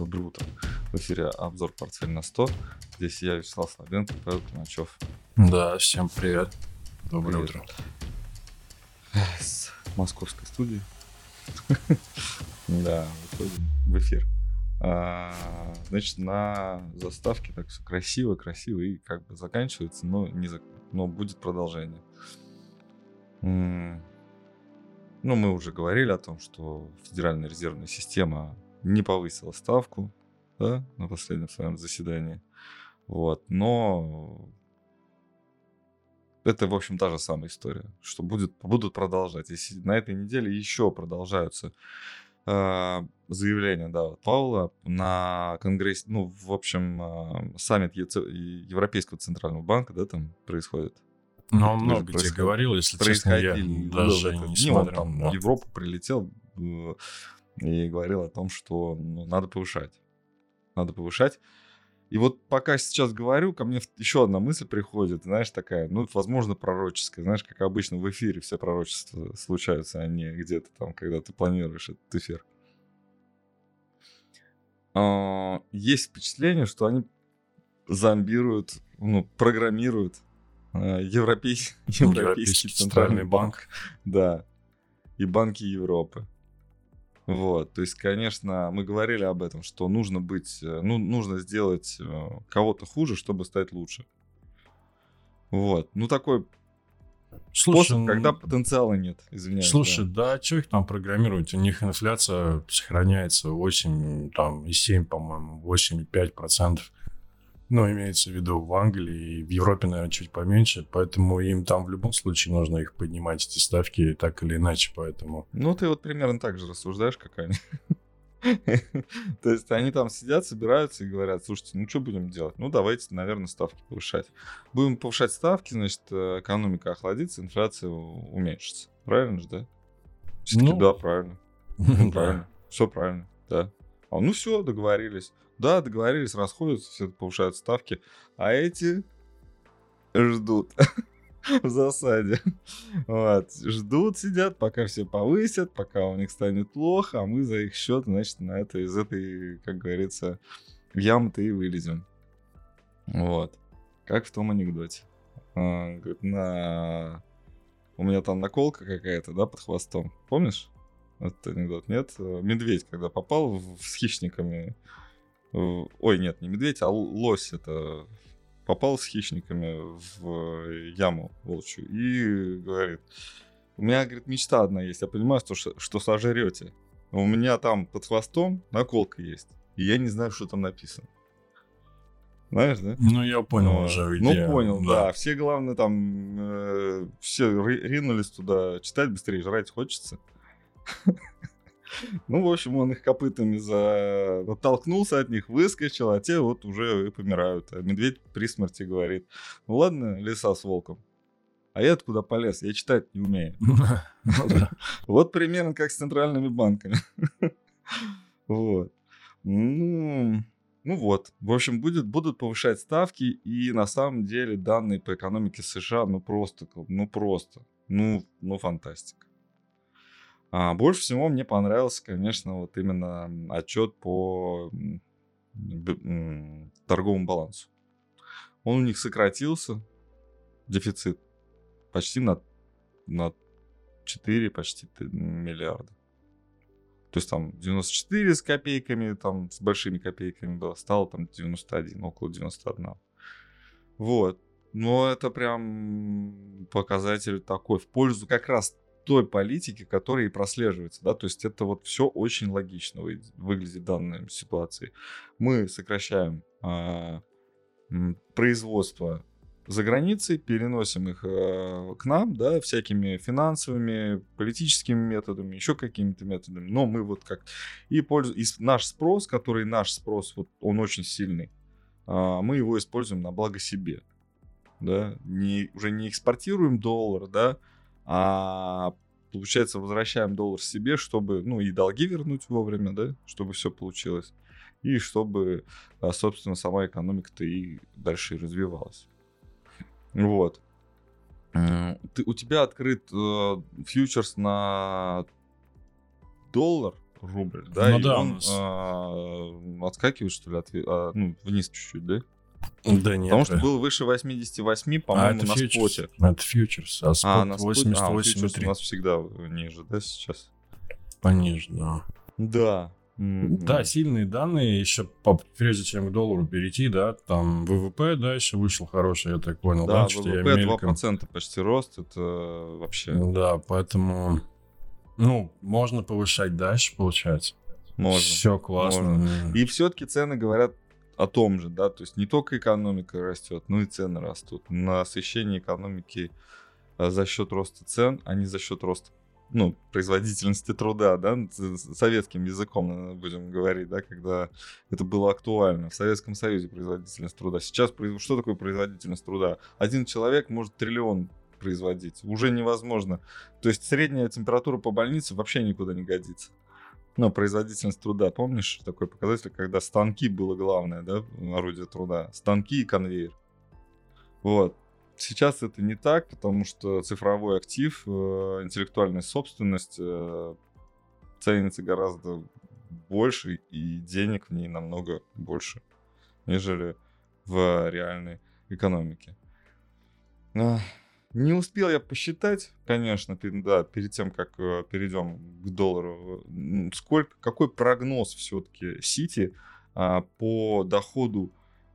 Доброе утро. В эфире обзор «Портфель на 100». Здесь я, Вячеслав Слабенко, Павел Кумачев. Да, всем привет. Доброе Привет. утро. С московской студии. Да, выходим в эфир. А, Значит, на заставке так все красиво, красиво и как бы заканчивается, но, не зак- но будет продолжение. Ну, мы уже говорили о том, что Федеральная резервная система не повысила ставку да, на последнем своем заседании. Вот, но это, в общем, та же самая история, что будет, будут продолжать. Если на этой неделе еще продолжаются э, заявления, да, вот Паула на конгрессе, ну, в общем, э, саммит ЕЦ Европейского центрального банка, да, там происходит. Ну, он много где говорил, если честно, я даже в этот не дни, он смотрел. там да. в Европу прилетел э, и говорил о том, что ну, надо повышать. Надо повышать. И вот пока сейчас говорю, ко мне еще одна мысль приходит, знаешь, такая, ну, возможно, пророческая. Знаешь, как обычно в эфире все пророчества случаются, а не где-то там, когда ты планируешь этот эфир. А, Есть впечатление, что они зомбируют, ну, программируют э, Европей- Европейский центральный банк. Да. И банки Европы. Вот. То есть, конечно, мы говорили об этом, что нужно быть, э, ну, нужно сделать э, кого-то хуже, чтобы стать лучше. Вот. Ну, такой Слушай, способ, когда потенциала нет, извиняюсь. слушай, да. да, что их там программировать? У них инфляция сохраняется 8, там, и 7, по-моему, 8,5 процентов. Ну, имеется в виду в Англии и в Европе, наверное, чуть поменьше, поэтому им там в любом случае нужно их поднимать, эти ставки, так или иначе, поэтому... Ну, ты вот примерно так же рассуждаешь, как они. То есть они там сидят, собираются и говорят, слушайте, ну что будем делать? Ну давайте, наверное, ставки повышать. Будем повышать ставки, значит, э, экономика охладится, инфляция уменьшится. Правильно же, да? Все-таки Ну, да, правильно. Правильно. Все правильно, да. А, ну все, договорились. Да, договорились, расходятся, все повышают ставки. А эти ждут в засаде. Вот. Ждут, сидят, пока все повысят, пока у них станет плохо, а мы за их счет, значит, на это, из этой, как говорится, ямы-то и вылезем. Вот. Как в том анекдоте. А, говорит, на... У меня там наколка какая-то, да, под хвостом. Помнишь? Этот анекдот, нет? Медведь, когда попал в- с хищниками... Ой, нет, не медведь, а лось это попал с хищниками в яму волчью и говорит, у меня, говорит, мечта одна есть, я понимаю, что, что сожрете. но У меня там под хвостом наколка есть, и я не знаю, что там написано. Знаешь, да? Ну, я понял А, уже, Ну, где- понял, да. Все, главное, там, э, все ри- ринулись туда читать быстрее, жрать хочется. Ну, в общем, он их копытами за... оттолкнулся от них, выскочил, а те вот уже и помирают. А медведь при смерти говорит, ну ладно, лиса с волком, а я откуда полез? Я читать не умею. Ну. Вот примерно как с центральными банками. Вот. Ну, ну вот. В общем, будет, будут повышать ставки, и на самом деле данные по экономике США, ну просто, ну просто, ну, ну фантастика. А больше всего мне понравился, конечно, вот именно отчет по торговому балансу. Он у них сократился, дефицит, почти на, на 4 почти т- миллиарда. То есть там 94 с копейками, там с большими копейками было, стало там 91, около 91. Вот. Но это прям показатель такой в пользу как раз той политики, которая и прослеживается, да, то есть это вот все очень логично вы- выглядит в данной ситуации. Мы сокращаем м, производство за границей, переносим их э, к нам, да, всякими финансовыми, политическими методами, еще какими-то методами. Но мы вот как и пользу и наш спрос, который наш спрос, вот он очень сильный, а, мы его используем на благо себе, да, не уже не экспортируем доллар, да, а получается возвращаем доллар себе, чтобы, ну и долги вернуть вовремя, да, чтобы все получилось и чтобы, а, собственно, сама экономика-то и дальше развивалась. Вот. М, Ты, у тебя открыт э, фьючерс на доллар рубль, да, Ну и да, у он нас- а, отскакивает, что ли, от, ви- а, ну, вниз чуть-чуть, да? Да нет. Потому что был выше 88, а, по-моему, на фьючерс. споте. Это фьючерс, а А, спот на а, фьючерс 88,3. у нас всегда ниже, да, сейчас? Пониже, да. Да. М, Да, сильные данные, еще по- прежде чем к доллару перейти, да, там ВВП, да, еще вышел хороший, я так понял, да, Да, что я ВВП мельком. 2% почти рост, это вообще Да, поэтому, ну, можно повышать дальше, получается. можно. Все классно. И все-таки цены говорят о том же, да, то есть не только экономика растет, но и цены растут. Насыщение экономики э, за счет роста цен, а не за счет роста ну, производительности труда, да, советским языком наверное, будем говорить, да, когда это было актуально. В Советском Союзе производительность труда. Сейчас что такое производительность труда? Один человек может триллион производить. Уже невозможно. То есть средняя температура по больнице вообще никуда не годится. Ну, производительность труда, помнишь такой показатель, когда станки было главное, да, орудие труда? Станки и конвейер. Вот. Сейчас это не так, потому что цифровой актив, э, интеллектуальная собственность э, ценится гораздо больше, и денег в ней намного больше, нежели в реальной экономике. А, Не успел я посчитать, конечно, да, перед тем, как э, перейдем к доллару, сколько, какой прогноз все-таки Сити а, по доходу,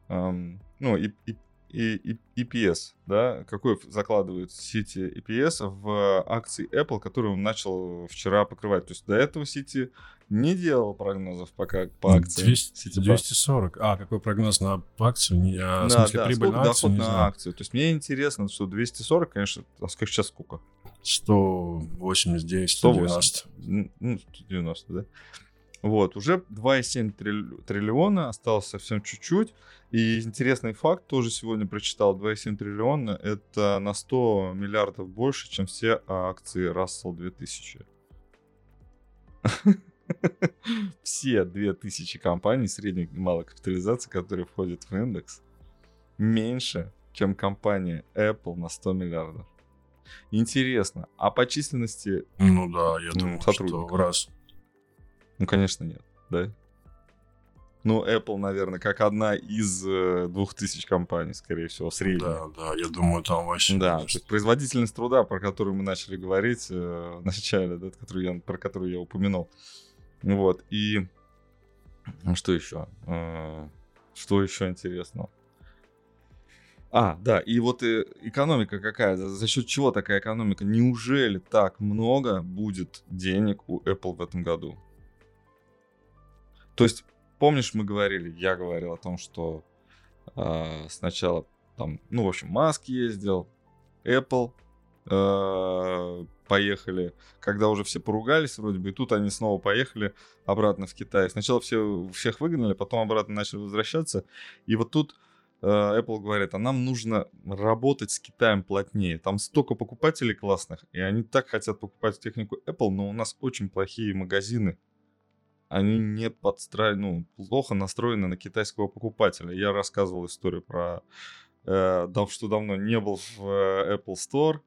ам, ну, и, и, и- и- EPS, да, какой закладывает Сити EPS в акции Apple, который он начал вчера покрывать. То есть до этого Сити не делал прогнозов пока по акции 200, Ситибанк. 240. А, какой прогноз на акцию? Не- а, в Да, смысле, да, прибыль сколько на акцию? доход на знаю. акцию. То есть мне интересно, что 240, конечно, а сколько сейчас сколько? 189, 180. 190. Н- Ну, 190, да. Вот, уже 2,7 трилли- триллиона, осталось совсем чуть-чуть. И интересный факт, тоже сегодня прочитал, 2,7 триллиона, это на 100 миллиардов больше, чем все акции Russell 2000. Все 2000 компаний средней и малой капитализации, которые входят в индекс, меньше, чем компания Apple на 100 миллиардов. Интересно, а по численности Ну да, я Ну, думаю, что сотрудников. раз. Ну, конечно, нет, да? Ну, Apple, наверное, как одна из э, двух тысяч компаний, скорее всего, средняя. Да, да, я думаю, там вообще... Да, то есть производительность труда, про которую мы начали говорить э, в начале, да, которую я, про которую я упомянул. Вот, и ну, что еще? Э, Что еще интересного? А, да, и вот э, экономика какая, за, за счет чего такая экономика? Неужели так много будет денег у Apple в этом году? То есть, помнишь, мы говорили, я говорил о том, что а, сначала там, ну, в общем, Маск ездил, Apple э, поехали, когда уже все поругались вроде бы, и тут они снова поехали обратно в Китай. Сначала все, всех выгнали, потом обратно начали возвращаться, и вот тут э, Apple говорит, а нам нужно работать с Китаем плотнее. Там столько покупателей классных, и они так хотят покупать технику Apple, но у нас очень плохие магазины. Они не подстраиваются, ну, плохо настроены на китайского покупателя. Я рассказывал историю про э, что давно не был в э, Apple Store.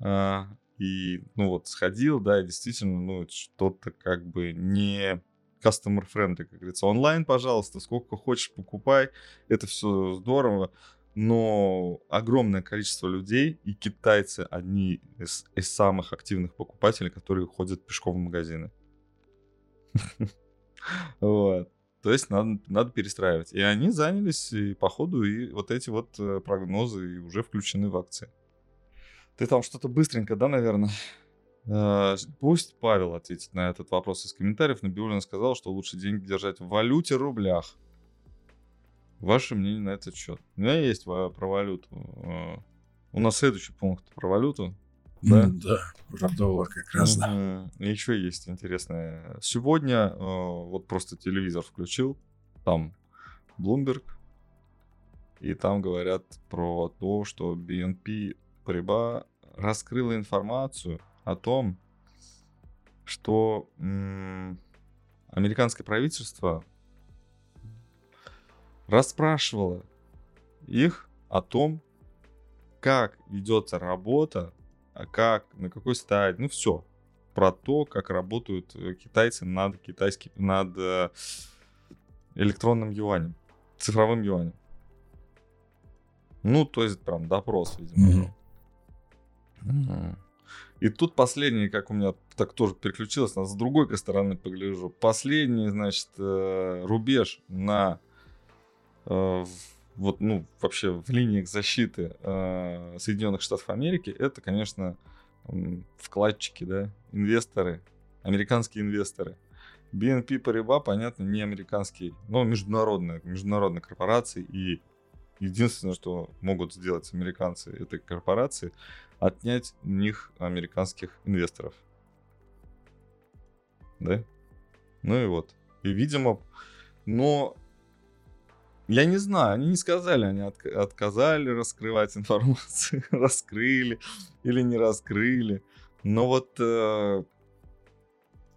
Э, и, ну вот, сходил, да, и действительно, ну, что-то как бы не customer friendly, как говорится. Онлайн, пожалуйста, сколько хочешь, покупай. Это все здорово. Но огромное количество людей, и китайцы одни из, из самых активных покупателей, которые ходят пешком в магазины. Вот. То есть надо, надо перестраивать. И они занялись и по ходу, и вот эти вот э, прогнозы уже включены в акции. Ты там что-то быстренько, да, наверное? Э, Пусть Павел ответит на этот вопрос из комментариев. Набиулина сказал, что лучше деньги держать в валюте рублях. Ваше мнение на этот счет? У меня есть про валюту. Э, У нас следующий пункт про валюту. Да? Да, про доллар как раз, да. Еще есть интересное. Сегодня э, вот просто телевизор включил, там Bloomberg, и там говорят про то, что BNP Paribas раскрыла информацию о том, что м, американское правительство расспрашивало их о том, как ведется работа, а как, на какой стадии, ну все. про то, как работают э, китайцы над китайским, над э, электронным юанем, цифровым юанем. Ну, то есть прям допрос, видимо. Mm-hmm. И тут последний, как у меня так тоже переключилось, с другой стороны погляжу. Последний, значит, э, рубеж на э, вот, ну, вообще в линиях защиты э, Соединенных Штатов Америки, это, конечно, вкладчики, да, инвесторы, американские инвесторы. BNP Paribas, понятно, не американский, но международная, международная корпорация. И единственное, что могут сделать американцы этой корпорации, отнять у них американских инвесторов. Да? Ну и вот. И, видимо, но я не знаю, они не сказали, они от, отказали раскрывать информацию, раскрыли или не раскрыли. Но вот, э,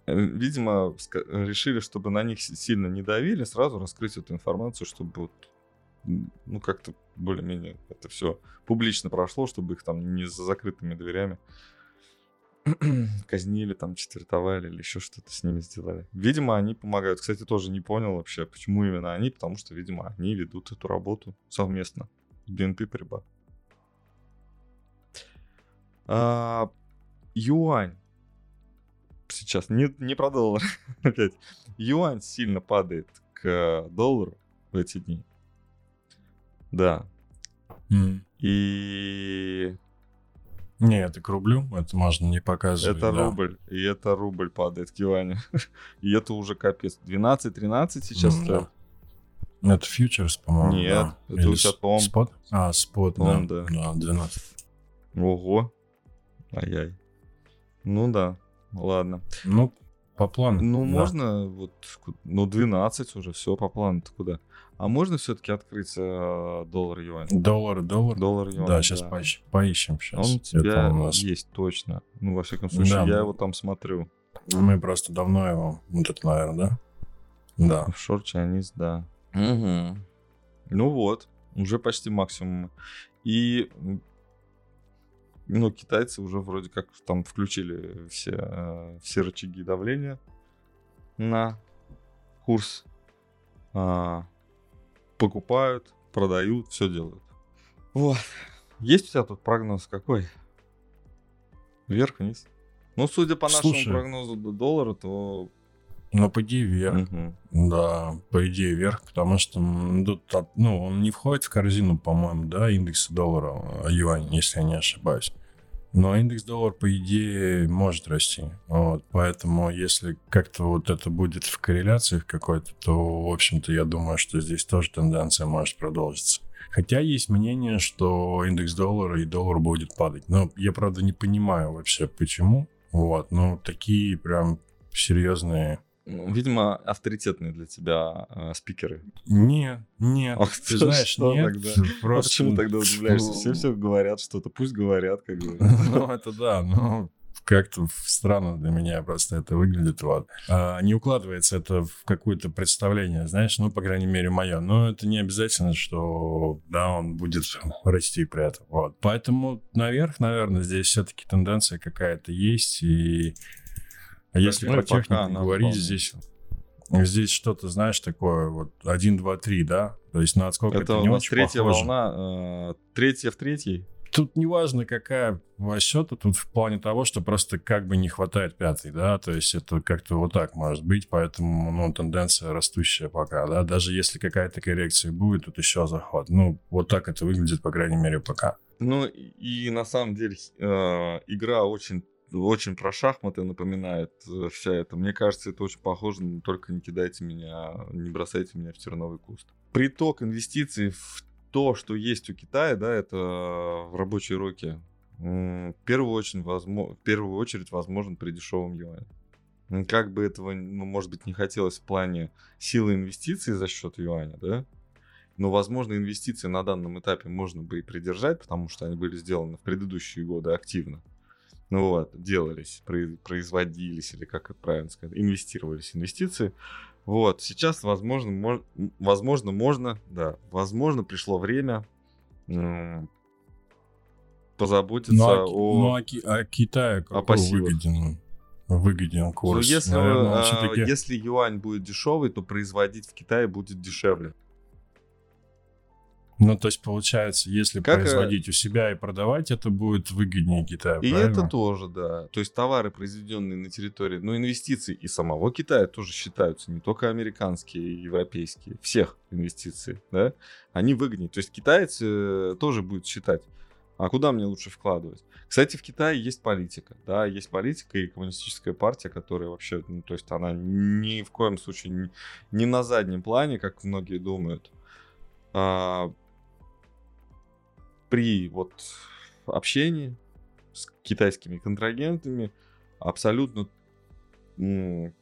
видимо, решили, чтобы на них сильно не давили, сразу раскрыть эту информацию, чтобы вот, ну, как-то более-менее это все публично прошло, чтобы их там не за закрытыми дверями казнили, там, четвертовали или еще что-то с ними сделали. Видимо, они помогают. Кстати, тоже не понял вообще, почему именно они, потому что, видимо, они ведут эту работу совместно BNP Paribas. А, юань. Сейчас не, не про доллар опять. Юань сильно падает к доллару в эти дни. Да. Mm. И не, это к рублю, это можно не показывать. Это да. рубль, и это рубль падает к юаню. и это уже капец. 12-13 сейчас mm, стоит. Да. Это фьючерс, по-моему. Нет, да. это Или у тебя том. Спот? А, спот, том, да. да. Да, 12. Ого. Ай-яй. Ну да, ладно. Ну, по плану. Ну, да. можно вот, ну, 12 уже, все по плану-то куда? А можно все-таки открыть э, доллар юань? Доллар, доллар. Доллар юань. Да, сейчас да. Поищем, поищем сейчас. Он у тебя у нас... есть точно. Ну, во всяком случае, да, я его там смотрю. Мы просто давно его, вот это, наверное, да? Да. Офшор Chinese, да. Угу. Ну вот, уже почти максимум. И ну, китайцы уже вроде как там включили все, э, все рычаги давления на курс. А, покупают, продают, все делают. Вот. Есть у тебя тут прогноз какой? Вверх-вниз? Ну, судя по нашему Слушай, прогнозу до доллара, то... Ну, по идее, вверх. Угу. Да, по идее, вверх, потому что тут, ну, он не входит в корзину, по-моему, да, индекса доллара, а юань, если я не ошибаюсь. Но индекс доллар, по идее, может расти. Вот. Поэтому, если как-то вот это будет в корреляциях какой-то, то, в общем-то, я думаю, что здесь тоже тенденция может продолжиться. Хотя есть мнение, что индекс доллара и доллар будет падать. Но я, правда, не понимаю вообще, почему. Вот. Но такие прям серьезные видимо, авторитетные для тебя э, спикеры. Нет, нет. Ах, ты знаешь, что нет. Тогда? Просто... А почему тогда удивляешься? Все все говорят что-то, пусть говорят, как говорят. Ну, это да, но как-то странно для меня просто это выглядит. Вот. А, не укладывается это в какое-то представление, знаешь, ну, по крайней мере, мое. Но это не обязательно, что, да, он будет расти при этом. Вот. Поэтому наверх, наверное, здесь все-таки тенденция какая-то есть, и а если ну, про технику говорить, здесь, здесь что-то, знаешь, такое вот 1, 2, 3, да? То есть на отскок это, это не у нас очень третья похоже. волна, э, третья в третьей. Тут не важно, какая счета, тут в плане того, что просто как бы не хватает пятой, да, то есть это как-то вот так может быть, поэтому, ну, тенденция растущая пока, да, даже если какая-то коррекция будет, тут еще заход, ну, вот так это выглядит, по крайней мере, пока. Ну, и на самом деле э, игра очень очень про шахматы напоминает э, вся это. Мне кажется, это очень похоже, но только не кидайте меня, не бросайте меня в терновый куст. Приток инвестиций в то, что есть у Китая, да, это в рабочей руке, в первую очередь, возможно, в первую очередь возможен при дешевом юане. Как бы этого, ну, может быть, не хотелось в плане силы инвестиций за счет юаня, да, но, возможно, инвестиции на данном этапе можно бы и придержать, потому что они были сделаны в предыдущие годы активно ну вот, делались, производились, или как это правильно сказать, инвестировались инвестиции. Вот, сейчас, возможно, мож, возможно, можно, да, возможно, пришло время позаботиться ну, а, о... Ну, а, а Китаю какой выгоден выгоден курс. Ну, если, Наверное, а, если юань будет дешевый, то производить в Китае будет дешевле. Ну, то есть, получается, если Как, э, производить у себя и продавать, это будет выгоднее Китаю, И правильно? это тоже, да. То есть товары, произведенные на территории, ну, инвестиции и самого Китая тоже считаются, не только американские европейские, всех инвестиций, да, они выгоднее. То есть китаец э, тоже будет считать, а куда мне лучше вкладывать? Кстати, в Китае есть политика, да, есть политика и коммунистическая партия, которая вообще, ну, то есть она ни в коем случае не, не на заднем плане, как многие думают. А, при вот общении с китайскими контрагентами абсолютно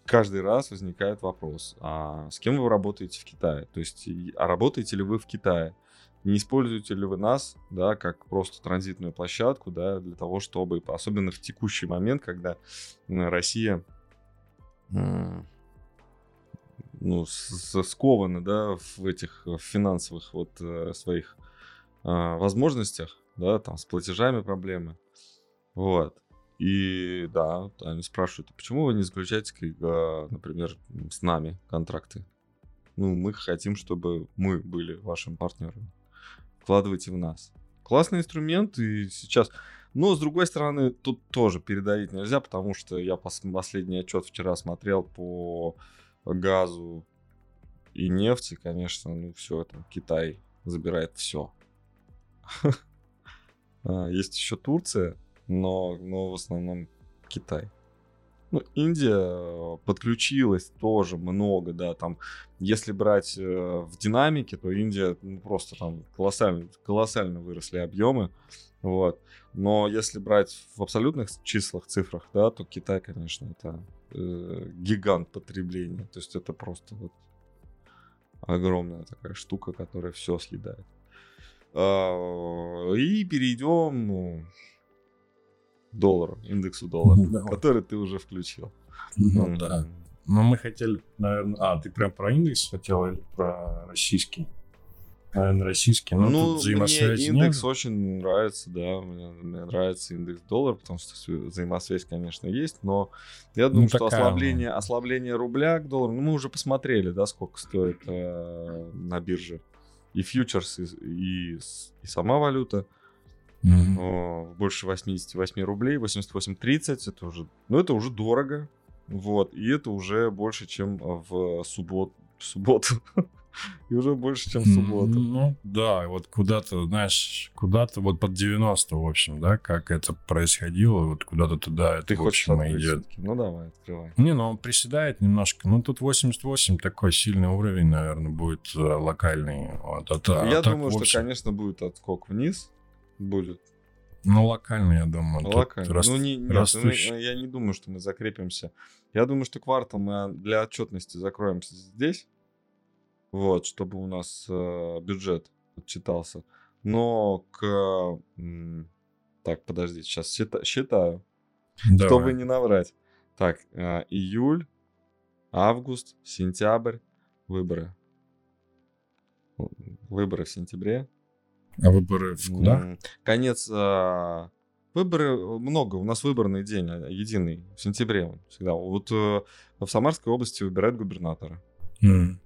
каждый раз возникает вопрос, а с кем вы работаете в Китае? То есть, а работаете ли вы в Китае? Не используете ли вы нас, да, как просто транзитную площадку, да, для того, чтобы, особенно в текущий момент, когда Россия ну, скована, да, в этих э, финансовых вот э, своих возможностях, да, там с платежами проблемы. Вот. И да, они спрашивают, а почему вы не заключаете, а, например, с нами контракты? Ну, мы хотим, чтобы мы были вашим партнером. Вкладывайте в нас. Классный инструмент, и сейчас... Но, с другой стороны, тут тоже передавить нельзя, потому что я пос- последний отчет вчера смотрел по газу и нефти, конечно, ну все, это Китай забирает все. А, Есть еще Турция, но, но в основном Китай. Ну, Индия э, подключилась тоже много, да, там, если брать э, в динамике, то Индия, ну, просто там колоссально, колоссально выросли объемы, вот. Но если брать в абсолютных числах, цифрах, да, то Китай, конечно, это э, гигант потребления, то есть это просто вот огромная такая штука, которая все съедает. А, И перейдем ну, к доллару, индексу доллара, Давай. который ты уже включил. Ну да. Ну, мы хотели, наверное... А, ты прям про индекс хотел или про российский? Наверное, российский. Ну, Ну, тут мне взаимосвязи индекс нет. очень нравится, да, мне, мне нравится индекс доллара, потому что свя- взаимосвязь, конечно, есть, но я думаю, что Ну, такая ослабление, ослабление рубля к доллару, ну, мы уже посмотрели, да, сколько стоит э, на бирже и фьючерс, и, и и сама валюта. Мгм. О, больше 88 рублей, 88.30, это уже, ну, это уже дорого, вот, и это уже больше, чем в суббот, в субботу, и уже больше, чем в субботу. Ну, да, вот куда-то, знаешь, куда-то вот под 90, в общем, да, как это происходило, вот куда-то туда это, Ты в общем, идет. Ну, давай, открывай. Не, ну он приседает немножко. Ну, тут 88 такой сильный уровень, наверное, будет э, локальный. Вот, а та- а Я так, думаю, в что, конечно, будет отскок вниз, будет Ну, локальный, я думаю. локально. рас- ну, не, нет, ну, растущий. я не думаю, что мы закрепимся. Я думаю, что квартал мы для отчетности закроемся здесь, вот, чтобы у нас э, бюджет отчитался. Но к... Так, подожди, сейчас считаю. Давай. Чтобы не наврать. Так, э, июль, август, сентябрь, выборы. Выборы в сентябре. А выборы в куда? Конец. а, Выборы э, много. У нас выборный день а, единый в сентябре он всегда. Вот э, в Самарской области выбирают губернатора. М.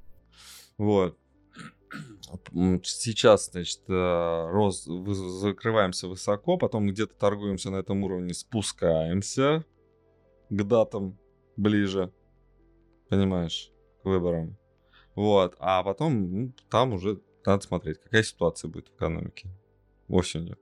Вот. Сейчас, значит, э, рост, закрываемся высоко, потом где-то торгуемся на этом уровне, спускаемся к датам ближе, понимаешь, к выборам. Вот, а потом ну, там уже надо смотреть, какая ситуация будет в экономике осенью.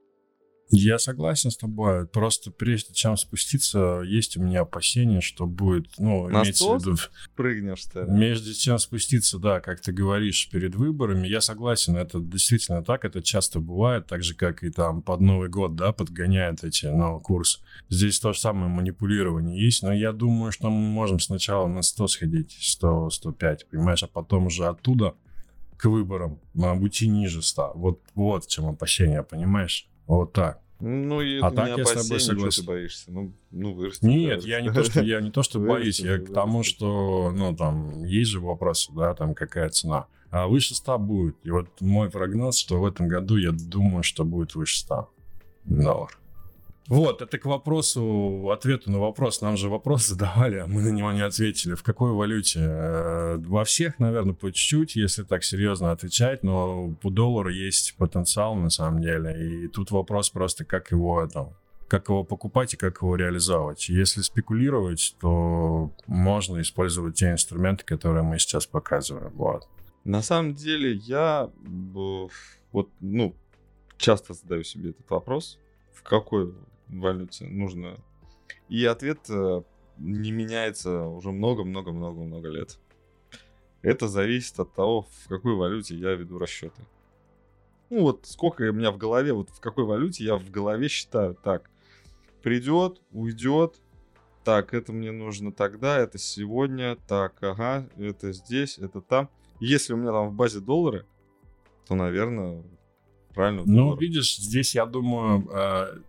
Я согласен с тобой. Просто прежде чем спуститься, есть у меня опасения, что будет, ну, На имеется сто? в виду, Прыгнешь, что ли? Между чем спуститься, да, как ты говоришь, перед выборами, я согласен, это действительно так, это часто бывает, так же, как и там под Новый год, да, подгоняют эти, ну, курс. Здесь то же самое манипулирование есть, но я думаю, что мы можем сначала на 100 сходить, 100, 105, понимаешь, а потом уже оттуда к выборам а, уйти ниже 100. Вот, вот в чем опасение, понимаешь? Вот так. Ну, и А так не я с тобой что ты согласен. боишься. Ну, ну вырасти. Нет, я не то, что я не то, что боюсь, я к тому, что, ну, там, есть же вопросы, да, там, какая цена. А выше 100 будет. И вот мой прогноз, что в этом году я думаю, что будет выше 100 долларов. Вот, это к вопросу, ответу на вопрос. Нам же вопрос задавали, а мы на него не ответили. В какой валюте? Э, во всех, наверное, по чуть-чуть, если так серьезно отвечать, но у доллара есть потенциал на самом деле. И тут вопрос просто, как его там, как его покупать и как его реализовывать. Если спекулировать, то можно использовать те инструменты, которые мы сейчас показываем. Вот. На самом деле я вот, ну, часто задаю себе этот вопрос, в какой валюте нужно. И ответ э, не меняется уже много-много-много-много лет. Это зависит от того, в какой валюте я веду расчеты. Ну вот сколько у меня в голове, вот в какой валюте я в голове считаю. Так, придет, уйдет, так, это мне нужно тогда, это сегодня, так, ага, это здесь, это там. Если у меня там в базе доллары, то, наверное, правильно. Ну, доллар. видишь, здесь, я думаю, э,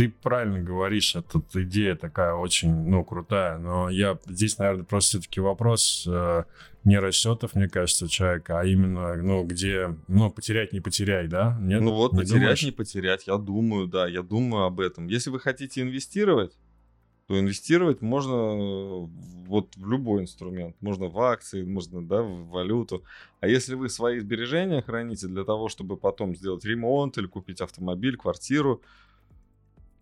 ты правильно говоришь, эта идея такая очень, ну, крутая, но я здесь, наверное, просто все-таки вопрос э, не расчетов, мне кажется, человека, а именно, ну, где, ну, потерять не потеряй, да? Нет? Ну вот, не потерять думаешь? не потерять, я думаю, да, я думаю об этом. Если вы хотите инвестировать, то инвестировать можно э, вот в любой инструмент. Можно в акции, можно да, в валюту. А если вы свои сбережения храните для того, чтобы потом сделать ремонт или купить автомобиль, квартиру,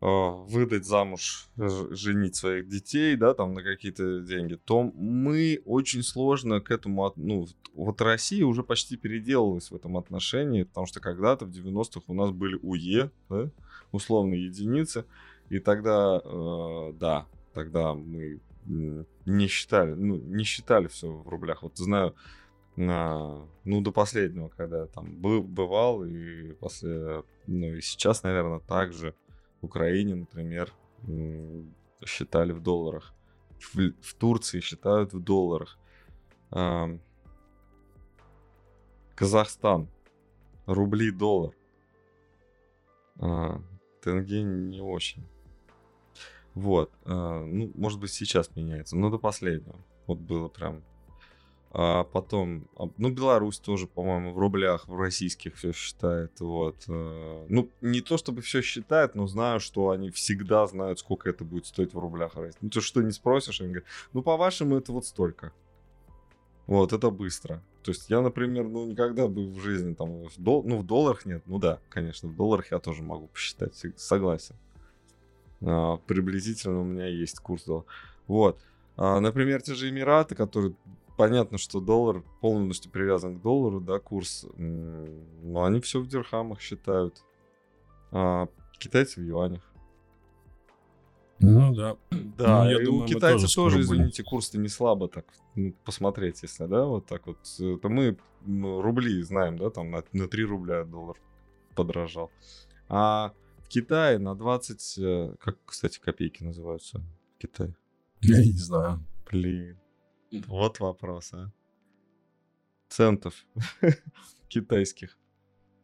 выдать замуж, женить своих детей, да, там на какие-то деньги, то мы очень сложно к этому, ну, вот Россия уже почти переделалась в этом отношении, потому что когда-то в 90-х у нас были УЕ, да, условные единицы, и тогда, э, да, тогда мы не считали, ну, не считали все в рублях. Вот знаю, на, ну, до последнего, когда там бывал, и после, ну, и сейчас, наверное, также Украине, например, считали в долларах. В, в Турции считают в долларах. А, Казахстан. Рубли, доллар. А, тенге не очень. Вот. А, ну, может быть, сейчас меняется, но до последнего. Вот было прям. А потом, а, ну, Беларусь тоже, по-моему, в рублях, в российских все считает. Вот. А, ну, не то чтобы все считает, но знаю, что они всегда знают, сколько это будет стоить в рублях. Ну, то, что не спросишь, они говорят, ну, по-вашему, это вот столько. Вот, это быстро. То есть я, например, ну, никогда бы в жизни там, в дол... ну, в долларах нет. Ну да, конечно, в долларах я тоже могу посчитать, согласен. А, приблизительно у меня есть курс доллара. Вот. А, например, те же Эмираты, которые понятно, что доллар полностью привязан к доллару, да, курс, но они все в дирхамах считают. А китайцы в юанях. Ну да. Да, ну, я и думаю, у китайцев тоже, тоже извините, курс-то не слабо так посмотреть, если, да, вот так вот. Это мы рубли знаем, да, там на, на 3 рубля доллар подорожал. А в Китае на 20, э, как, кстати, копейки называются в Китае? Я не знаю. Блин, вот вопрос, а. Центов китайских.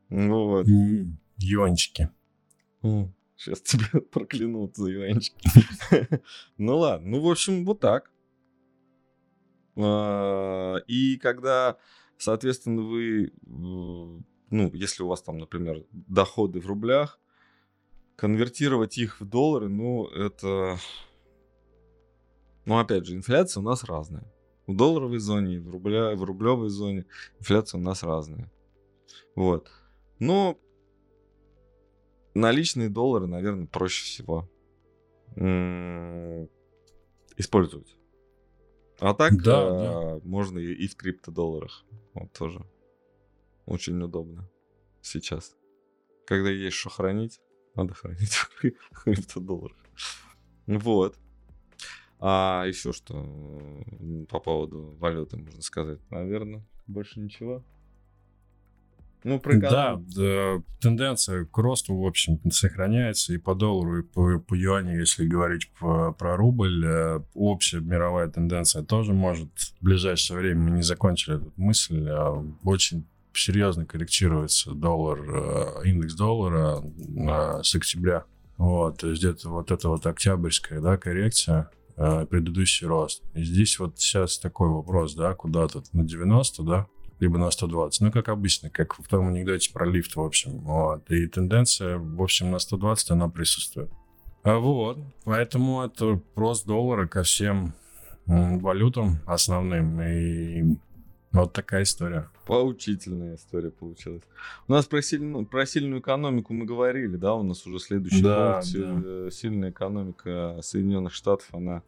Ну вот. Юанчики. Сейчас тебя проклянут за юанчики. ну ладно, ну в общем вот так. А, и когда, соответственно, вы, ну, если у вас там, например, доходы в рублях, конвертировать их в доллары, ну, это... Ну, опять же, инфляция у нас разная. В долларовой зоне, в, рубля, в рублевой зоне инфляция у нас разная. Вот. Но наличные доллары, наверное, проще всего использовать. А так да, а, да. можно и, и в криптодолларах. Вот тоже очень удобно сейчас. Когда есть что хранить, надо хранить в криптодолларах. Вот. А еще что по поводу валюты можно сказать? Наверное, больше ничего. Ну, да, да, тенденция к росту, в общем, сохраняется и по доллару, и по, по юаню, если говорить по, про рубль. Э, общая мировая тенденция тоже может в ближайшее время, мы не закончили эту мысль, а очень серьезно корректируется доллар, э, индекс доллара э, с октября. Вот, то есть где-то вот эта вот октябрьская, да, коррекция, предыдущий рост. И здесь вот сейчас такой вопрос, да, куда тут на 90, да, либо на 120. Ну, как обычно, как в том анекдоте про лифт, в общем. Вот. И тенденция, в общем, на 120 она присутствует. А вот, поэтому это рост доллара ко всем валютам основным. И вот такая история. Поучительная история получилась. У нас про сильную, про сильную экономику мы говорили, да, у нас уже следующий да, пункт. Да. Э, сильная экономика Соединенных Штатов, она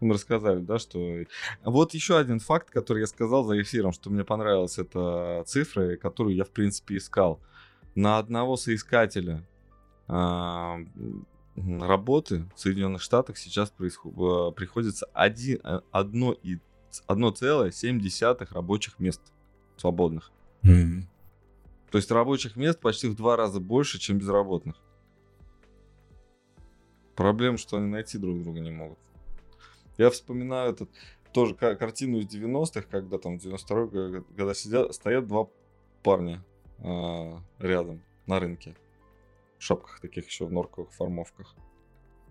мы рассказали, да, что... Вот еще один факт, который я сказал за эфиром, что мне понравилась эта цифра, которую я, в принципе, искал. На одного соискателя а, работы в Соединенных Штатах сейчас происход... Э, приходится 1,7 э, рабочих мест свободных. Mm-hmm. То есть рабочих мест почти в два раза больше, чем безработных. Проблема, что они найти друг друга не могут. Я вспоминаю этот тоже картину из 90-х, когда там в 92 когда сидят, стоят два парня э, рядом на рынке. В шапках таких еще, в норковых формовках.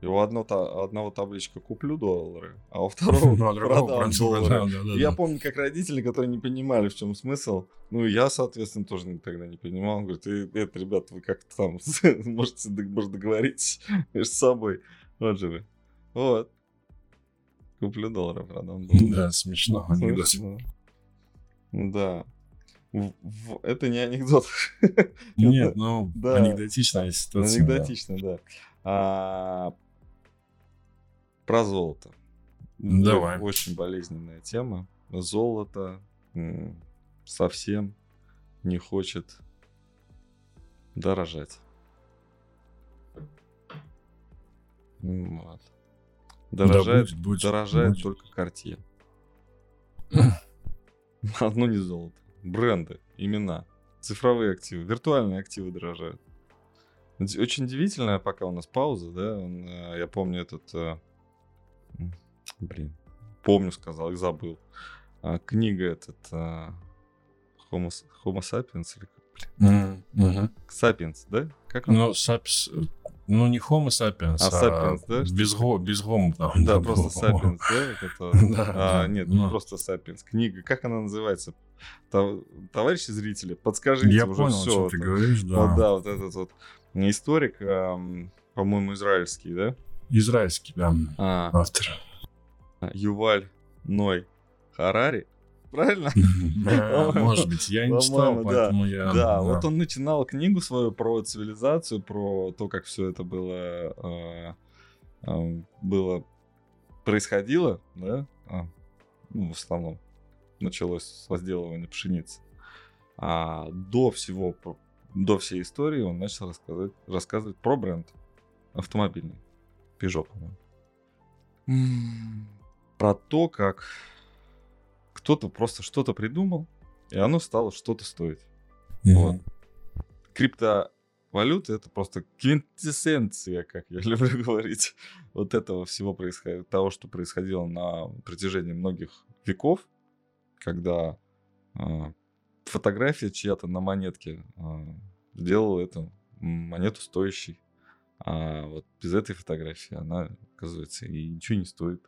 И у одного, та, одного табличка куплю доллары, а у второго ну, а продам доллары. Я помню, как родители, которые не понимали, в чем смысл. Ну, я, соответственно, тоже тогда не понимал. Он говорит, это, ребята, вы как-то там можете может, договориться между собой. Вот же вы. Вот. Куплю доллары, продам доллары. Да, смешно. Смешно. Да. Это не анекдот. Нет, ну, да. анекдотичная ситуация. Анекдотично, да. да. А, про золото. Давай. Очень болезненная тема. Золото совсем не хочет дорожать. Вот. Дорожает, да, будет, будет, дорожает будет. только картье. Одно не золото. Бренды, имена, цифровые активы, виртуальные активы дорожают. Очень удивительно, пока у нас пауза, да, э, я помню этот э, блин, помню, сказал и забыл. А, книга этот а, Homo, Homo sapiens или блин? Mm-hmm. Sapiens, да? Как он? Ну, сапс... ну не Homo sapiens, а, а sapiens, да? без, го... без Homo. Там, да, просто sapiens, да? Это... да, а, нет, но... не просто sapiens. Книга, как она называется? Товарищи зрители, подскажите Я уже понял, все. что ты говоришь, да. Вот, да, вот этот вот историк, по-моему, израильский, да? Израильский, да, а, автор. Юваль Ной Харари. Правильно? Может быть, я не читал, поэтому я... Да, вот он начинал книгу свою про цивилизацию, про то, как все это было а, а, было происходило, да, а, ну, в основном началось с возделывания пшеницы. А до всего, до всей истории он начал рассказывать, рассказывать про бренд автомобильный. Peugeot, по-моему про то, как кто-то просто что-то придумал, и оно стало что-то стоить. Mm-hmm. Вот. Криптовалюта это просто квинтэссенция, как я люблю говорить, вот этого всего происходит, того, что происходило на протяжении многих веков, когда э, фотография чья-то на монетке э, сделала эту монету стоящей. А вот без этой фотографии она, оказывается, и ничего не стоит.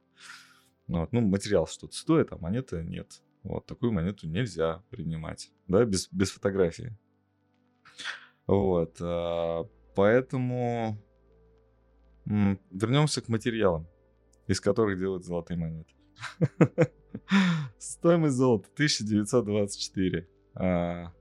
Вот. Ну, материал что-то стоит, а монеты нет. Вот такую монету нельзя принимать, да, без, без фотографии. Вот, а, поэтому вернемся к материалам, из которых делают золотые монеты. Стоимость золота 1924. А,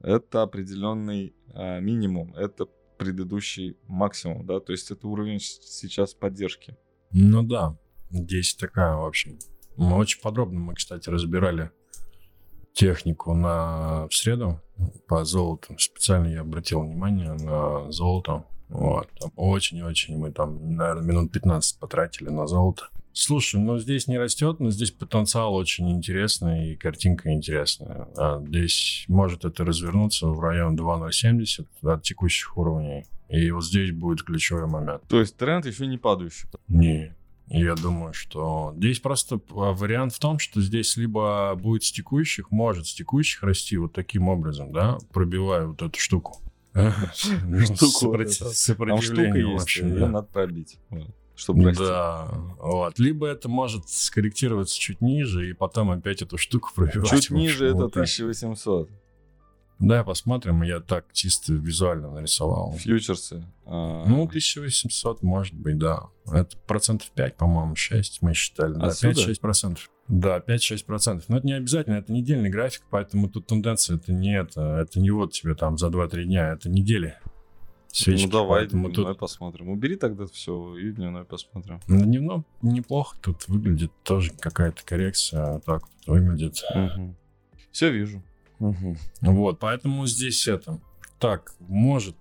это определенный а, минимум, это предыдущий максимум, да, то есть это уровень сейчас поддержки. Ну да, Здесь такая, в общем. Мы очень подробно, мы, кстати, разбирали технику на в среду по золоту. Специально я обратил внимание на золото. Вот. Очень-очень мы там, наверное, минут 15 потратили на золото. Слушай, ну здесь не растет, но здесь потенциал очень интересный и картинка интересная. А здесь может это развернуться в район 2.070 от текущих уровней. И вот здесь будет ключевой момент. То есть тренд еще не падающий? Не, я думаю, что здесь просто а, вариант в том, что здесь либо будет с текущих, может с текущих расти вот таким образом, да, пробивая вот эту штуку. Сопротивление, в общем, ее надо пробить чтобы расти. Да, вот. Либо это может скорректироваться чуть ниже, и потом опять эту штуку пробивать. Чуть ниже это 1800. Да, посмотрим. Я так чисто визуально нарисовал. Фьючерсы. А... Ну, 1800, может быть, да. Это процентов 5, по-моему, 6 мы считали. Да, 5-6 процентов. Да, 5-6 процентов. Но это не обязательно, это недельный график, поэтому тут тенденция это не это. Это не вот тебе там за 2-3 дня, это недели. Свечки, ну давай дневной тут... посмотрим. Убери тогда все и дневной посмотрим. На дневном неплохо тут выглядит тоже какая-то коррекция, а так тут выглядит. Угу. Все вижу. Угу. Вот, поэтому здесь это так может.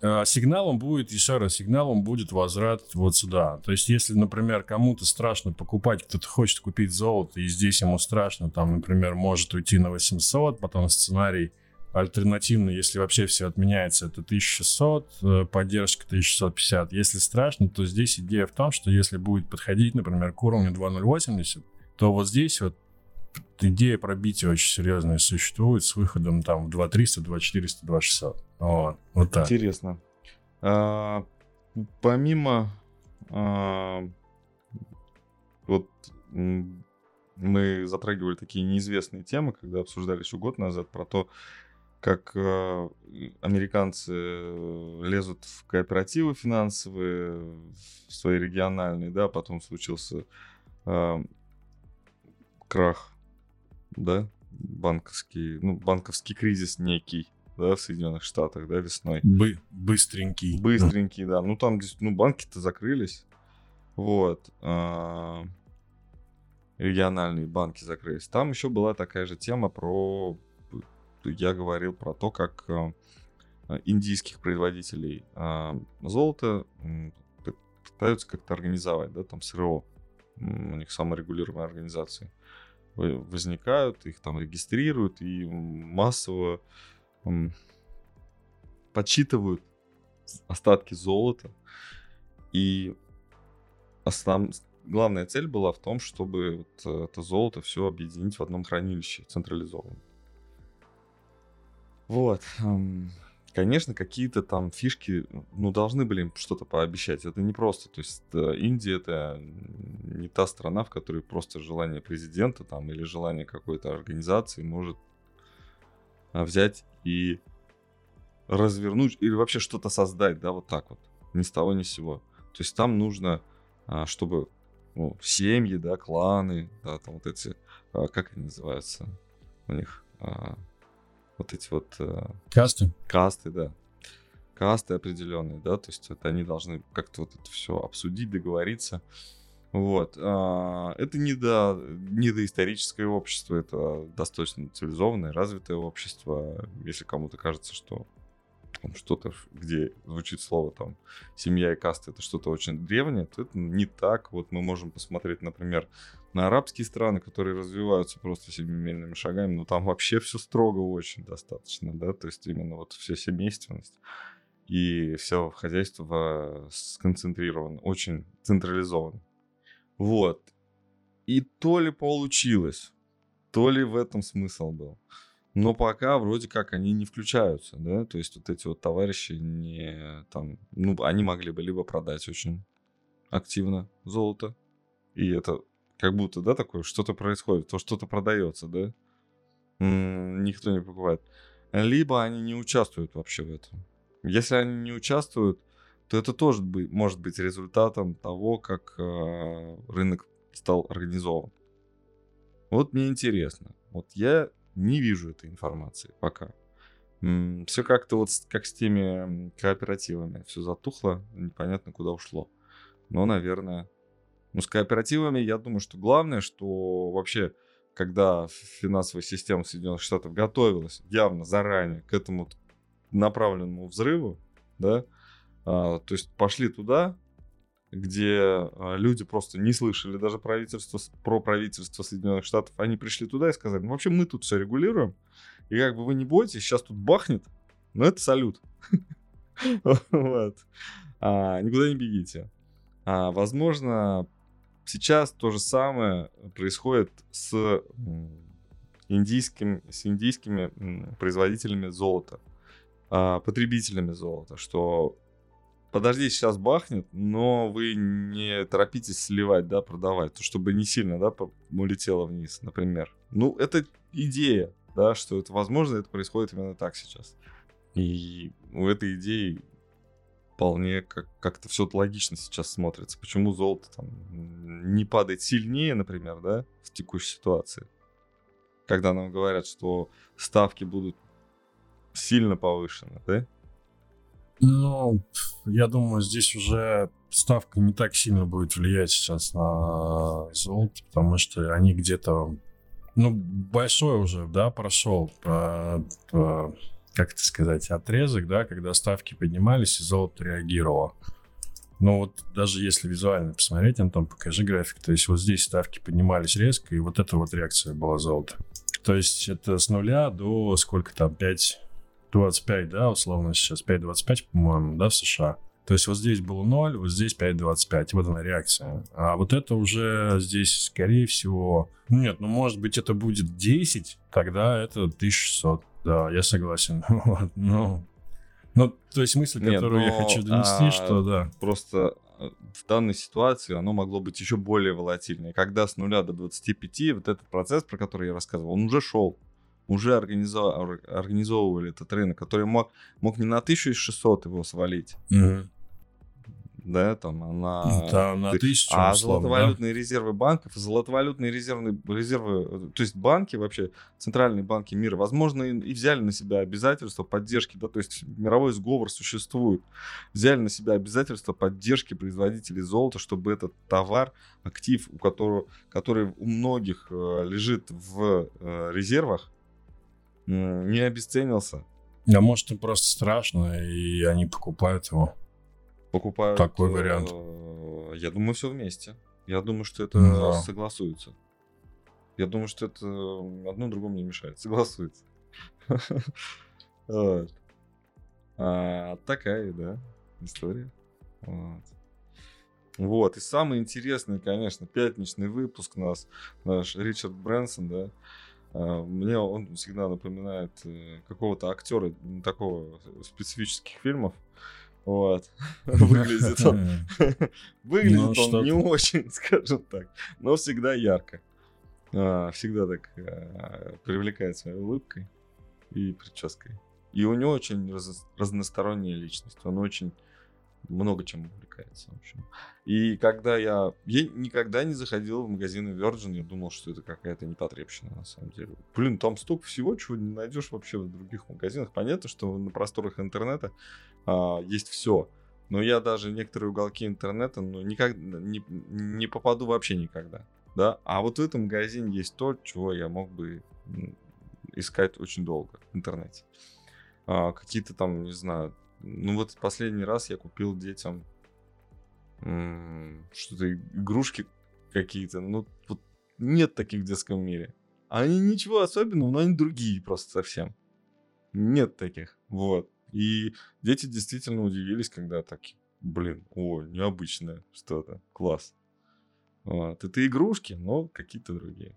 Э, сигналом будет, еще раз, сигналом будет возврат вот сюда. То есть, если, например, кому-то страшно покупать, кто-то хочет купить золото, и здесь ему страшно, там, например, может уйти на 800, потом сценарий Альтернативно, если вообще все отменяется, это 1600, э, поддержка 1650. Если страшно, то здесь идея в том, что если будет подходить, например, к уровню 2080, то вот здесь вот идея пробития очень серьезная существует с выходом там в 2300, 2400, 2600. Вот, вот так. Интересно. А, помимо а, вот мы затрагивали такие неизвестные темы, когда обсуждали еще год назад про то, как э, американцы лезут в кооперативы финансовые, в свои региональные, да, потом случился э, крах, да, банковский, ну, банковский кризис некий, да, в Соединенных Штатах, да, весной. Бы быстренький. Быстренький, да. Ну, там, ну, банки-то закрылись. Вот. А, региональные банки закрылись. Там еще была такая же тема про я говорил про то, как э, индийских производителей а, золота пытаются как-то организовать, да, там СРО, у них саморегулируемые организации возникают, их там регистрируют и массово подсчитывают остатки золота. И основ... главная цель была в том, чтобы вот это золото все объединить в одном хранилище централизованном. Вот. Конечно, какие-то там фишки, ну, должны были им что-то пообещать. Это не просто. То есть э, Индия это не та страна, в которой просто желание президента там или желание какой-то организации может а, взять и развернуть или вообще что-то создать, да, вот так вот. Ни с того, ни с сего. То есть там нужно, а, чтобы ну, семьи, да, кланы, да, там вот эти, а, как они называются у них, вот эти вот... Э, касты? Касты, да. Касты определенные, да, то есть это они должны как-то вот это все обсудить, договориться. Вот. А, это не, до, не доисторическое общество, это достаточно цивилизованное, развитое общество. Если кому-то кажется, что там что-то, где звучит слово там семья и каста, это что-то очень древнее, то это не так. Вот мы можем посмотреть, например, на арабские страны, которые развиваются просто семимильными шагами, ну там вообще все строго очень достаточно, да, то есть именно вот вся семейственность и все хозяйство сконцентрировано, очень централизовано. Вот. И то ли получилось, то ли в этом смысл был. Но пока вроде как они не включаются, да, то есть вот эти вот товарищи не там, ну, они могли бы либо продать очень активно золото, и это как будто, да, такое, что-то происходит, то что-то продается, да, м-м, никто не покупает. Либо они не участвуют вообще в этом. Если они не участвуют, то это тоже бы, может быть результатом того, как э, рынок стал организован. Вот мне интересно. Вот я не вижу этой информации пока. Все как-то вот как с теми кооперативами. Все затухло, непонятно куда ушло. Но, наверное... Ну, с кооперативами, я думаю, что главное, что вообще, когда финансовая система Соединенных Штатов готовилась явно заранее к этому направленному взрыву, да, а, то есть пошли туда, где а, люди просто не слышали даже правительство, про правительство Соединенных Штатов. Они пришли туда и сказали, ну вообще мы тут все регулируем, и как бы вы не бойтесь, сейчас тут бахнет, но это салют. Вот. А, никуда не бегите. А, возможно, сейчас то же самое происходит с индийским, с индийскими производителями золота, потребителями золота, что подожди, сейчас бахнет, но вы не торопитесь сливать, да, продавать, то чтобы не сильно, да, улетело вниз, например. Ну, это идея. да, что это возможно, это происходит именно так сейчас. И у этой идеи вполне как- как-то все логично сейчас смотрится. Почему золото там не падает сильнее, например, да, в текущей ситуации? Когда нам говорят, что ставки будут сильно повышены, да? Ну, я думаю, здесь уже ставка не так сильно будет влиять сейчас на золото, потому что они где-то, ну, большой уже, да, прошел, по, по, как это сказать, отрезок, да, когда ставки поднимались и золото реагировало. Но вот даже если визуально посмотреть, Антон, покажи график, то есть вот здесь ставки поднимались резко, и вот эта вот реакция была золота. То есть это с нуля до сколько там, 5, 25, да, условно сейчас 5.25, по-моему, да, в США. То есть вот здесь было 0, вот здесь 5.25, вот она реакция. А вот это уже здесь, скорее всего... Нет, ну может быть это будет 10, тогда это 1600. Да, я согласен. Вот, ну, ну, то есть мысль, Нет, которую я но, хочу донести, а, что да. Просто э, в данной ситуации оно могло быть еще более волатильнее. Когда с нуля до 25, вот этот процесс, про который я рассказывал, он уже шел. Уже организо- ор- организовывали этот рынок, который мог, мог не на 1600 его свалить, Мгм. да, там, а на... Да, на ты- тысячу, А условно, да. золотовалютные резервы банков, золотовалютные резервные резервы, э, то есть банки вообще, центральные банки мира, возможно, и, взяли на себя обязательства поддержки, да, то есть мировой сговор существует, взяли на себя обязательства поддержки производителей золота, чтобы этот товар, актив, у которого, который у многих э, лежит в э, резервах, не обесценился. А может, им просто страшно, и они покупают его. Покупают. Такой э, вариант. Я думаю, все вместе. Я думаю, что это Да. согласуется. Я думаю, что это одно другому не мешает. Согласуется. А, Такая, да, история. Вот. И самый интересный, конечно, пятничный выпуск нас, наш Ричард Брэнсон, да, мне он всегда напоминает э, какого-то актера такого специфических фильмов. Вот. Выглядит он Ну, Выглядит он что не очень, скажем так, но всегда ярко. А, всегда так а, привлекает своей улыбкой и прической. И у него очень раз- разносторонняя личность. Он очень много чем увлекается, в общем. И когда я... Я никогда не заходил в магазины Virgin, я думал, что это какая-то непотребщина, на самом деле. Блин, там столько всего, чего не найдешь вообще в других магазинах. Понятно, что на просторах интернета а, есть все. Но я даже некоторые уголки интернета ну, никак, не, не попаду вообще никогда. Да? А вот в этом магазине есть то, чего я мог бы искать очень долго в интернете. А, какие-то там, не знаю, ну вот последний раз я купил детям что-то, игрушки какие-то. Ну, вот нет таких в детском мире. Они ничего особенного, но они другие просто совсем. Нет таких. Вот. И дети действительно удивились, когда так, блин, о, необычное что-то, класс. Вот. Это игрушки, но какие-то другие.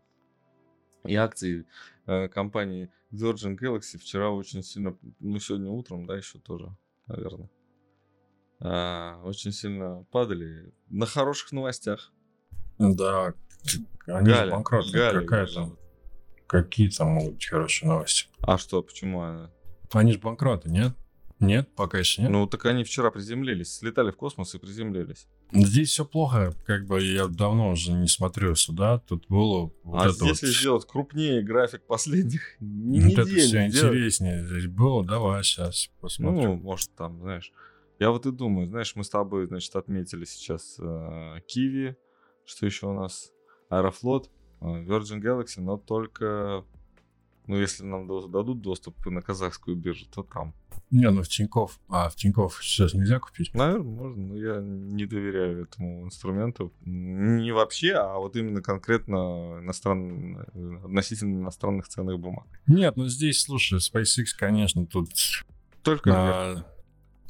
И акции э, компании Virgin Galaxy вчера очень сильно, ну сегодня утром, да, еще тоже, наверное, а, очень сильно падали на хороших новостях. Да, они же Галя, банкроты. Галя Какая там? зовут. Какие там могут быть хорошие новости? А что, почему она? Они же банкроты, нет? Нет, пока еще нет. Ну, так они вчера приземлились, слетали в космос и приземлились. Здесь все плохо, как бы я давно уже не смотрю сюда. Тут было вот а это если вот. сделать крупнее график последних не Вот это недель все интереснее здесь было. Давай сейчас посмотрим. Ну, может, там, знаешь. Я вот и думаю, знаешь, мы с тобой, значит, отметили сейчас э, Киви, что еще у нас? Аэрофлот, э, Virgin Galaxy, но только, ну, если нам дадут доступ на казахскую биржу, то там. Не, ну в Тинькофф. А, в Тинькофф сейчас нельзя купить. Наверное, можно, но я не доверяю этому инструменту. Не вообще, а вот именно конкретно иностран... относительно иностранных ценных бумаг. Нет, ну здесь, слушай, SpaceX, конечно, тут Только вверх. А,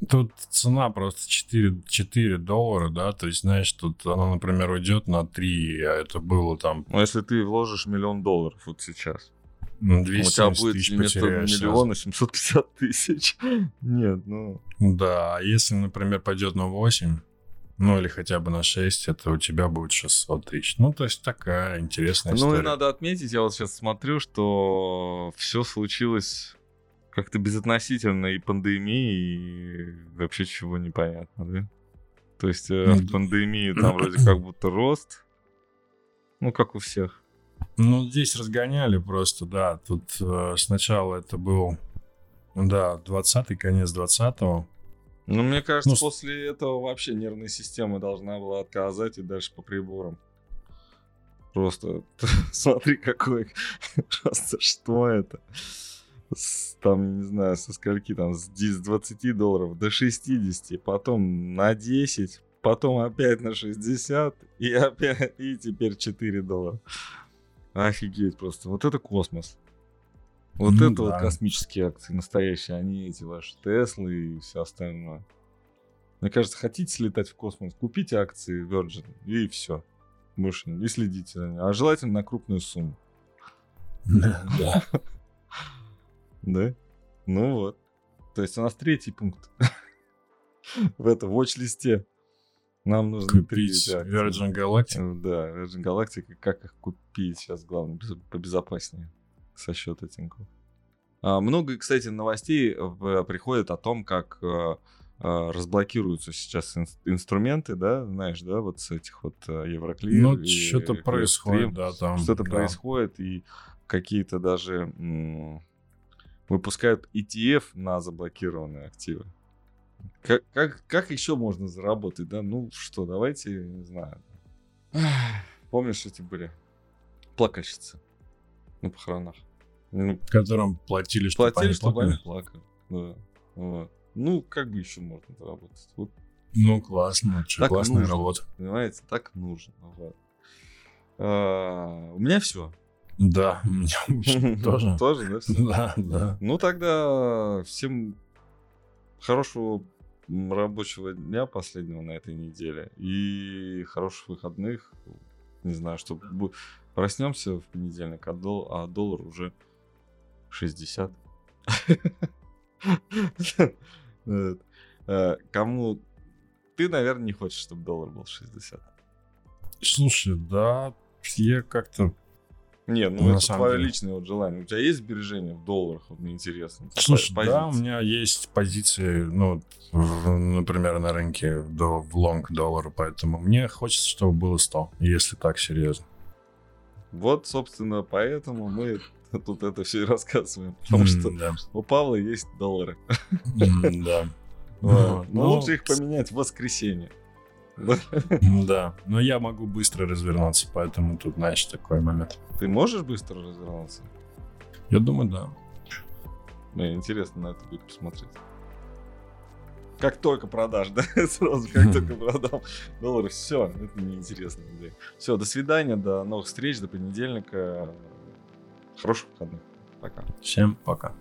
Тут цена просто 4, 4 доллара, да, то есть, знаешь, тут она, например, уйдет на 3, а это было там Но если ты вложишь миллион долларов вот сейчас, ну, у тебя 270 будет вместо миллиона 750 тысяч. Нет, ну... Да, а если, например, пойдет на 8, ну или хотя бы на 6, это у тебя будет 600 тысяч. Ну, то есть такая интересная Ну история. и надо отметить, я вот сейчас смотрю, что все случилось как-то безотносительно и пандемии, и вообще чего непонятно, да? То есть э, Ну, в пандемии там вроде как будто рост, ну как у всех. Ну, здесь разгоняли просто, да. Тут э, сначала это был, да, 20-й, конец 20-го. Ну, мне кажется, Ну, после этого вообще нервная система должна была отказать и дальше по приборам. Просто смотри, какой... Просто что это? С- Там, не знаю, со скольки там, с 10 с 20 долларов до 60, потом на 10, потом опять на 60, и опять, и теперь 4 доллара. Офигеть просто. Вот это космос. Вот Ну это вот да. космические акции настоящие, они эти ваши Теслы и все остальное. Мне кажется, хотите слетать в космос, купите акции Virgin и все. Больше не- и следите за ними. А желательно на крупную сумму. Да. Да? Ну вот. То есть у нас третий пункт. В этом watch-листе. Нам нужно Купить. Virgin Galactic. Э, Да, Virgin Galactic, как их купить сейчас, главное, без- побезопаснее со счета Тинькофф. А, много, кстати, новостей в- приходит о том, как э, э, разблокируются сейчас ин- инструменты, да, знаешь, да, вот с этих вот э, Евроклир. Ну, что-то происходит, да, там. Что-то да. происходит, и какие-то даже м, выпускают ETF на заблокированные активы. Как, как, как еще можно заработать, да? Ну что, давайте, не знаю. Помнишь, эти были плакальщицы на похоронах? Ну, Которым платили, чтобы платили, они чтобы они плакали. Да. Вот. Ну, как бы еще можно заработать? Вот, Ну, классно. Так классная нужно. работа. понимаете, так нужно. Вот. А, у меня все. Да, у меня тоже. Тоже, да? Да, да. Ну тогда всем хорошего рабочего дня последнего на этой неделе и хороших выходных. Не знаю, что бу- проснемся в понедельник, а, дол- а доллар уже 60. Вот. Э, Кому ты, наверное, не хочешь, чтобы доллар был 60. Слушай, да, я как-то... Не, ну На это твое деле. личное вот желание. У тебя есть сбережения в долларах? Вот мне интересно. Слушай, По- да, у позиции. меня есть позиции, ну, в- например, на рынке до, в лонг доллара, поэтому мне хочется, чтобы было 100, если так серьезно. Вот, собственно, поэтому мы тут это все и рассказываем. Потому что М, Да. у Павла есть доллары. М, Да. Вот. Ну, Но лучше их поменять в воскресенье. Да. Но я могу быстро развернуться, поэтому тут, знаешь, такой момент. Ты можешь быстро развернуться? Я думаю, да. Мне интересно на это будет посмотреть. Как только продашь, да? Сразу, как только продам доллары, все, это неинтересно. Все, до свидания, до новых встреч, до понедельника. Хороших выходных. Пока. Всем пока.